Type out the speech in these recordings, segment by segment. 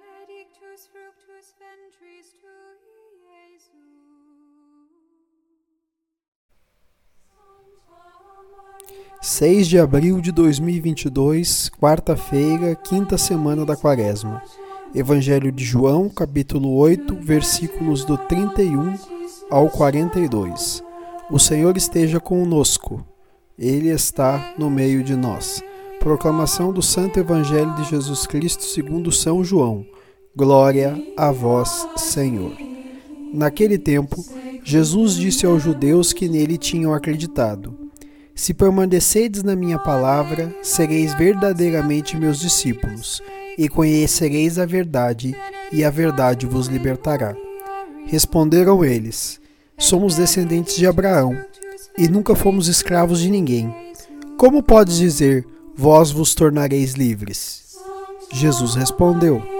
benedictus fructus ventris tui, Jesus. 6 de abril de 2022, quarta-feira, quinta semana da quaresma. Evangelho de João, capítulo 8, versículos do 31 ao 42. O Senhor esteja conosco. Ele está no meio de nós. Proclamação do Santo Evangelho de Jesus Cristo segundo São João. Glória a vós, Senhor. Naquele tempo, Jesus disse aos judeus que nele tinham acreditado: Se permanecedes na minha palavra, sereis verdadeiramente meus discípulos, e conhecereis a verdade, e a verdade vos libertará. Responderam eles: Somos descendentes de Abraão, e nunca fomos escravos de ninguém. Como podes dizer, vós vos tornareis livres? Jesus respondeu: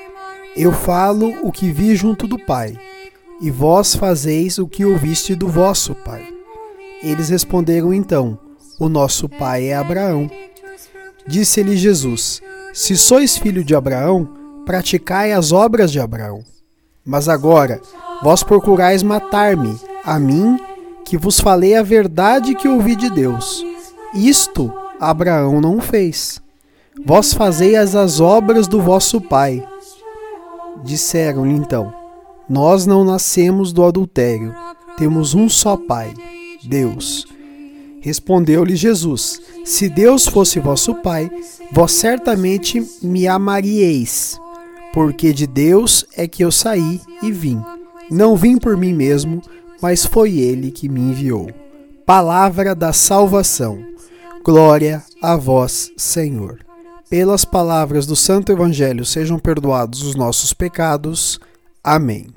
Eu falo o que vi junto do Pai e vós fazeis o que ouviste do vosso pai. Eles responderam então: O nosso pai é Abraão. Disse-lhe Jesus: Se sois filho de Abraão, praticai as obras de Abraão. Mas agora, vós procurais matar-me, a mim, que vos falei a verdade que ouvi de Deus. Isto Abraão não fez. Vós fazeis as obras do vosso pai. Disseram-lhe então: nós não nascemos do adultério, temos um só Pai, Deus. Respondeu-lhe Jesus: Se Deus fosse vosso Pai, vós certamente me amaríeis, porque de Deus é que eu saí e vim. Não vim por mim mesmo, mas foi Ele que me enviou. Palavra da salvação. Glória a vós, Senhor. Pelas palavras do Santo Evangelho sejam perdoados os nossos pecados. Amém.